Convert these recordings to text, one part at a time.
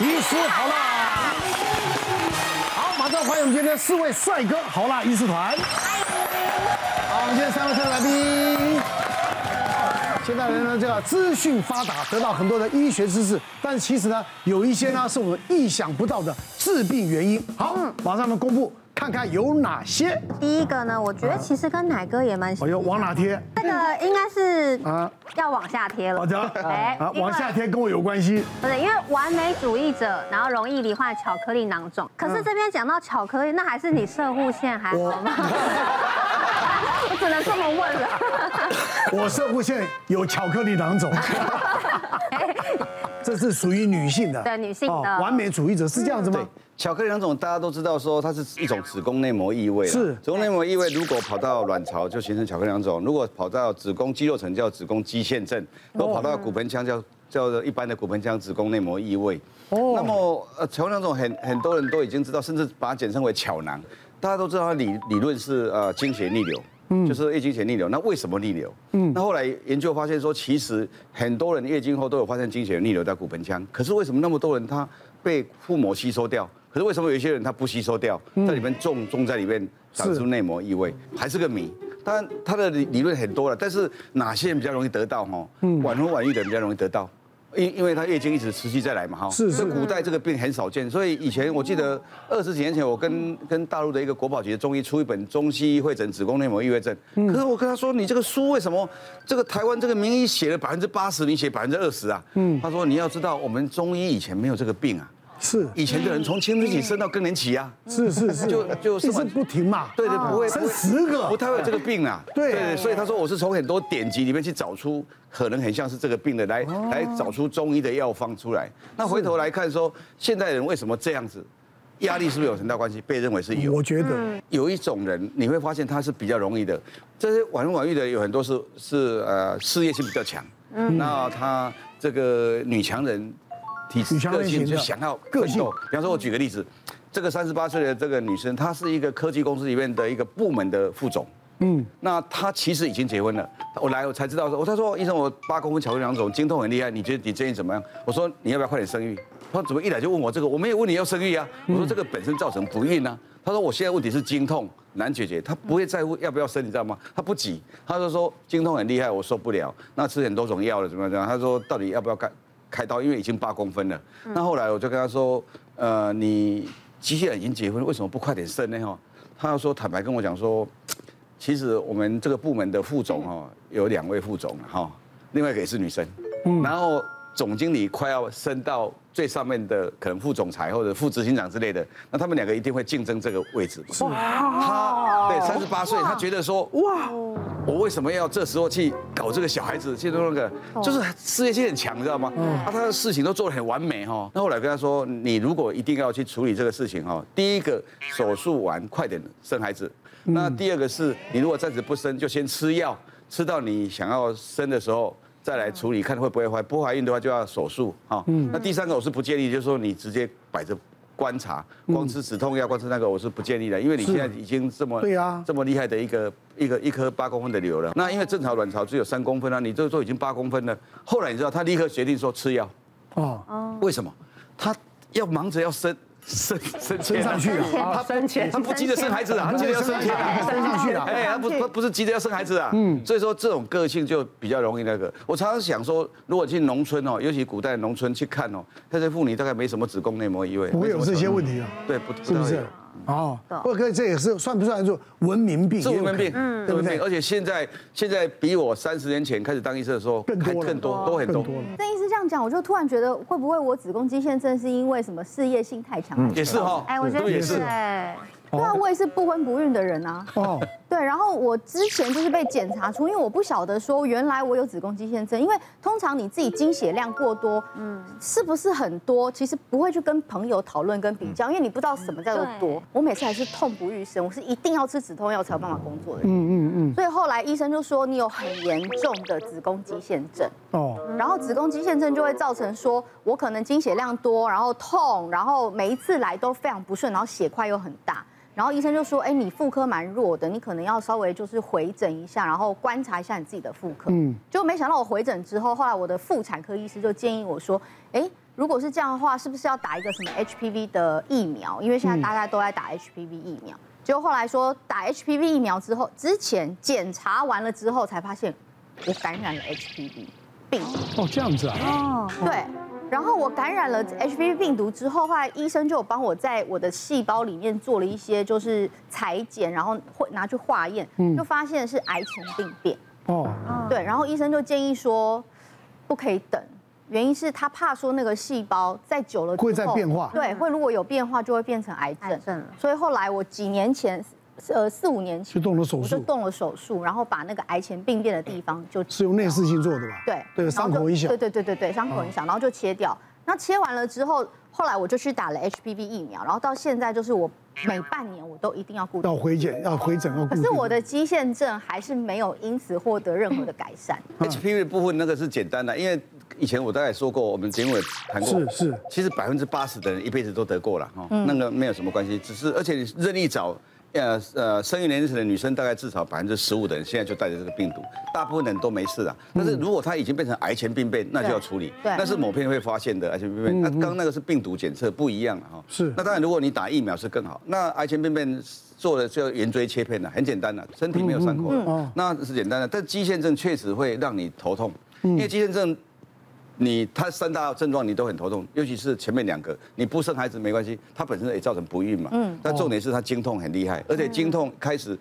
医师好啦。好，马上欢迎我们今天四位帅哥好啦医师团。好，我们今天三位特别来宾。现在人呢，这个资讯发达，得到很多的医学知识，但是其实呢，有一些呢是我们意想不到的致病原因。好，马上我们公布。看看有哪些？第一个呢，我觉得其实跟奶哥也蛮像。哎呦，往哪贴？这个应该是啊，要往下贴了。好的，哎，往下贴跟我有关系。不是，因为完美主义者，然后容易罹患巧克力囊肿。可是这边讲到巧克力，那还是你射护腺还好吗？我只能这么问了。我射护腺有巧克力囊肿。这是属于女性的。对，女性的。完美主义者是这样子吗？巧克力囊肿大家都知道，说它是一种子宫内膜异位。是。子宫内膜异位如果跑到卵巢就形成巧克力囊肿，如果跑到子宫肌肉层叫子宫肌腺症，如果跑到骨盆腔叫叫做一般的骨盆腔子宫内膜异位。哦。那么呃，巧克力囊肿很很多人都已经知道，甚至把它简称为巧囊。大家都知道它理理论是呃经血逆流，嗯，就是月经血逆流。那为什么逆流？嗯。那后来研究发现说，其实很多人月经后都有发现经血逆流在骨盆腔，可是为什么那么多人他被腹膜吸收掉？可是为什么有一些人他不吸收掉，在里面种种在里面长出内膜异味，还是个谜。当然他的理理论很多了，但是哪些人比较容易得到哈？晚婚晚育的人比较容易得到，因因为他月经一直持续再来嘛哈。是是。古代这个病很少见，所以以前我记得二十几年前，我跟跟大陆的一个国宝级的中医出一本《中西医会诊子宫内膜异位症》，可是我跟他说，你这个书为什么这个台湾这个名医写了百分之八十，你写百分之二十啊？嗯。他说你要知道，我们中医以前没有这个病啊。是。以前的人从青春期生到更年期啊，是是是，就就生不停嘛，对对，不会生十个，不太会有这个病啊，对。对，所以他说我是从很多典籍里面去找出可能很像是这个病的，来来找出中医的药方出来。那回头来看说，现代人为什么这样子？压力是不是有很大关系？被认为是有。我觉得。有一种人你会发现他是比较容易的，这些晚婚晚育的有很多是是呃事业心比较强，嗯，那他这个女强人。体质个性就想要个性，比方说，我举个例子，这个三十八岁的这个女生，她是一个科技公司里面的一个部门的副总，嗯，那她其实已经结婚了。我来我才知道说，我她说医生，我八公分巧克力囊肿，经痛很厉害，你觉得你建议怎么样？我说你要不要快点生育？她怎么一来就问我这个？我没有问你要生育啊。我说这个本身造成不孕啊。她说我现在问题是经痛难解决，她不会在乎要不要生，你知道吗？她不急，她就说经痛很厉害，我受不了，那吃很多种药了，怎么样？她说到底要不要干？开刀，因为已经八公分了。那后来我就跟他说，呃，你机器人已经结婚，为什么不快点生呢？哈，他要说坦白跟我讲说，其实我们这个部门的副总哈有两位副总哈，另外一个也是女生，然后总经理快要升到最上面的可能副总裁或者副执行长之类的，那他们两个一定会竞争这个位置。哇，他对三十八岁，他觉得说哇。我为什么要这时候去搞这个小孩子？去做那个，就是事业心很强，你知道吗？啊，他的事情都做得很完美哈。那后来跟他说，你如果一定要去处理这个事情哈，第一个手术完快点生孩子，那第二个是你如果暂时不生，就先吃药，吃到你想要生的时候再来处理，看会不会怀。不怀孕的话就要手术哈。那第三个我是不建议，就是说你直接摆着。观察，光吃止痛药，光吃那个我是不建议的，因为你现在已经这么对啊，这么厉害的一个一个一颗八公分的瘤了。那因为正常卵巢只有三公分啊，你这个都已经八公分了。后来你知道他立刻决定说吃药，哦，为什么？他要忙着要生。升升升上去啊！他升迁，他不急着生孩子啊，他急着要升迁啊，升上去了。哎，他不他不是急着要生孩子啊。嗯，所以说这种个性就比较容易那个。我常常想说，如果去农村哦，尤其古代农村去看哦，那些妇女大概没什么子宫内膜异位，不会有这些问题啊。对，不是不是。哦，不过这也是算不算做文明病？是文明病，嗯，对不对？而且现在现在比我三十年前开始当医生的时候更多更多都很多。那医师这样讲，我就突然觉得会不会我子宫肌腺症是因为什么事业心太强？也是哈，哎，我觉得也是哎。对啊，我也是不婚不孕的人啊。哦。对，然后我之前就是被检查出，因为我不晓得说原来我有子宫肌腺症，因为通常你自己经血量过多，嗯，是不是很多？其实不会去跟朋友讨论跟比较，因为你不知道什么叫做多。我每次还是痛不欲生，我是一定要吃止痛药才有办法工作的人。嗯嗯嗯。所以后来医生就说你有很严重的子宫肌腺症。哦。然后子宫肌腺症就会造成说我可能经血量多，然后痛，然后每一次来都非常不顺，然后血块又很大。然后医生就说：“哎，你妇科蛮弱的，你可能要稍微就是回诊一下，然后观察一下你自己的妇科。”嗯，就没想到我回诊之后，后来我的妇产科医师就建议我说：“哎，如果是这样的话，是不是要打一个什么 HPV 的疫苗？因为现在大家都在打 HPV 疫苗。结果后来说打 HPV 疫苗之后，之前检查完了之后才发现我感染了 HPV 病。哦，这样子啊。哦，对。然后我感染了 HPV 病毒之后，后来医生就有帮我在我的细胞里面做了一些就是裁剪，然后会拿去化验，就发现是癌前病变。哦，对。然后医生就建议说不可以等，原因是他怕说那个细胞在久了之后会再变化。对，会如果有变化就会变成癌症。癌症。所以后来我几年前。呃，四五年前就动了手术，就动了手术，然后把那个癌前病变的地方就是用内视镜做的吧？对，对，伤口很小，对对对对对，伤口很小，然后就切掉。那切完了之后，后来我就去打了 HPV 疫苗，然后到现在就是我每半年我都一定要固定要回检，要回诊，要。可是我的肌腺症还是没有因此获得任何的改善。HPV 的部分那个是简单的，因为以前我大概说过，我们节目也谈过，是是，其实百分之八十的人一辈子都得过了哈，那个没有什么关系，只是而且你任意找。呃呃，生育年龄层的女生大概至少百分之十五的人现在就带着这个病毒，大部分人都没事了。但是如果它已经变成癌前病变，那就要处理。对，那是某片会发现的癌前病变。那刚刚那个是病毒检测不一样了哈。是。那当然，如果你打疫苗是更好。那癌前病变做的就圆锥切片了，很简单的，身体没有伤口，那是简单的。但肌腺症确实会让你头痛，因为肌腺症。你他三大症状你都很头痛，尤其是前面两个，你不生孩子没关系，它本身也造成不孕嘛。嗯。但重点是它经痛很厉害，而且经痛开始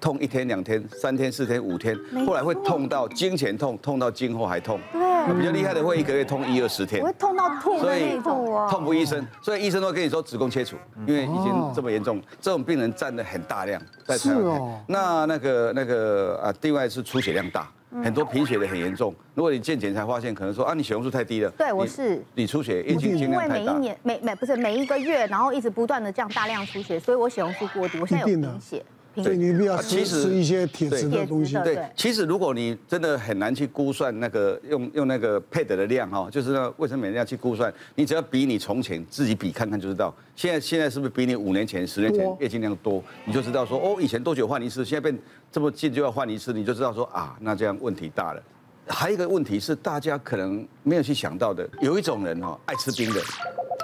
痛一天两天三天四天五天，后来会痛到经前痛，痛到经后还痛。对。比较厉害的会一个月痛一二十天。会痛到吐的那种。痛不医生，所以医生都会跟你说子宫切除，因为已经这么严重，这种病人占的很大量在台湾。是哦。那那个那个啊，另外是出血量大。很多贫血的很严重，如果你健检才发现，可能说啊，你血红素太低了。对，我是。你出血，月经。因为每一年每每不是每一个月，然后一直不断的这样大量出血，所以我血红素过低，我现在有贫血。所以你必要吃吃一些铁质的东西。对，其实如果你真的很难去估算那个用用那个 pad 的量哈，就是那卫生棉量去估算，你只要比你从前自己比看看就知道。现在现在是不是比你五年前、十年前月经量多？你就知道说哦，以前多久换一次，现在变这么近就要换一次，你就知道说啊，那这样问题大了。还有一个问题是大家可能没有去想到的，有一种人哈爱吃冰的，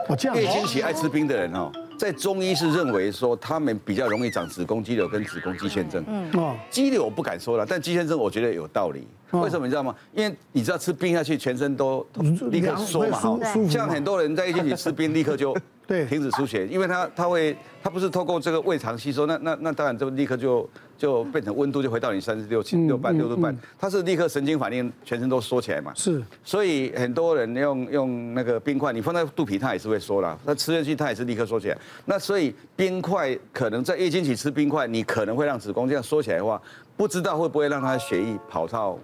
哦这样，月经期爱吃冰的人哈。在中医是认为说他们比较容易长子宫肌瘤跟子宫肌腺症。嗯哦，肌瘤我不敢说了，但肌腺症我觉得有道理。为什么你知道吗？因为你知道吃冰下去，全身都立刻缩嘛，哈。像很多人在月经期吃冰，立刻就 对停止出血，因为他他会他不是透过这个胃肠吸收，那那那当然就立刻就。就变成温度就回到你三十六七六半六度半，它是立刻神经反应，全身都缩起来嘛。是，所以很多人用用那个冰块，你放在肚皮，它也是会缩啦，那吃进去，它也是立刻缩起来。那所以冰块可能在月经期吃冰块，你可能会让子宫这样缩起来的话，不知道会不会让它的血液跑到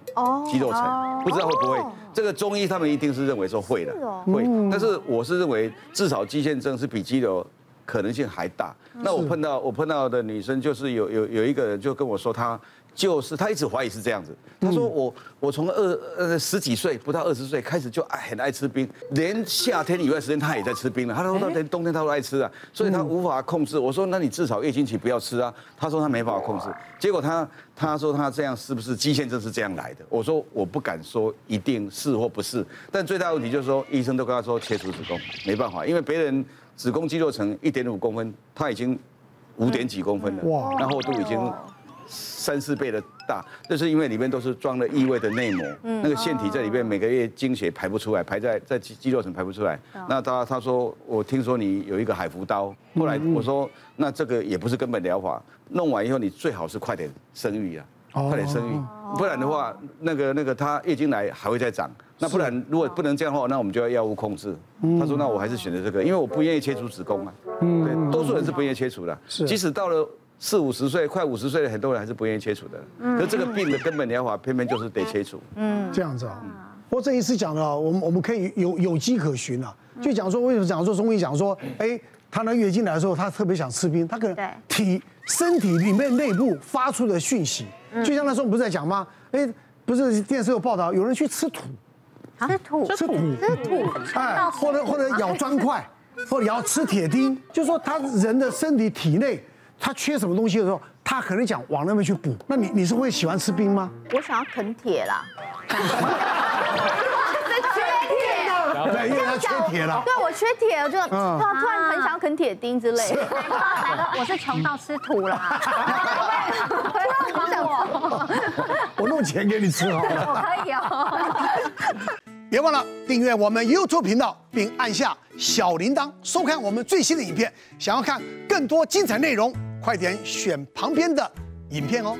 肌肉层，不知道会不会。这个中医他们一定是认为说会的，会。但是我是认为至少肌腺症是比肌瘤。可能性还大。那我碰到我碰到的女生，就是有有有一个人就跟我说，她就是她一直怀疑是这样子。她说我我从二呃十几岁不到二十岁开始就爱很爱吃冰，连夏天以外时间她也在吃冰了。她说她连冬天她都爱吃啊，所以她无法控制。我说那你至少月经期不要吃啊。她说她没办法控制。结果她她说她这样是不是肌腺症是这样来的？我说我不敢说一定是或不是，但最大问题就是说医生都跟她说切除子宫没办法，因为别人。子宫肌肉层一点五公分，它已经五点几公分了，哇，然后都已经三四倍的大，这是因为里面都是装了异位的内膜，那个腺体在里面每个月经血排不出来，排在在肌肌肉层排不出来。那他他说我听说你有一个海扶刀，后来我说那这个也不是根本疗法，弄完以后你最好是快点生育啊，快点生育，不然的话那个那个他月经来还会再长。那不然，如果不能这样的话，那我们就要药物控制。他说：“那我还是选择这个，因为我不愿意切除子宫啊。”对，多数人是不愿意切除的。是，即使到了四五十岁、快五十岁的很多人还是不愿意切除的。嗯，可这个病的根本疗法偏偏就是得切除。嗯，这样子啊。不过这一次讲的，我们我们可以有有迹可循啊。就讲说，为什么讲说中医讲说，哎，他那月经来的时候，他特别想吃冰，他可能体身体里面内部发出的讯息，就像那时候我们不是在讲吗？哎，不是电视有报道，有人去吃土。吃土，吃土，吃土，哎，或者或者咬砖块，或者咬吃铁钉，就是说他人的身体体内他缺什么东西的时候，他可能想往那边去补。那你你是会喜欢吃冰吗？我想要啃铁啦。了，对，因为他缺铁了。对，我缺铁，我就突然突然很想啃铁钉之类。来哥，我是穷到吃土啦。不 要帮我，我弄钱给你吃好了。我可以哦。别忘了订阅我们 YouTube 频道，并按下小铃铛，收看我们最新的影片。想要看更多精彩内容，快点选旁边的影片哦。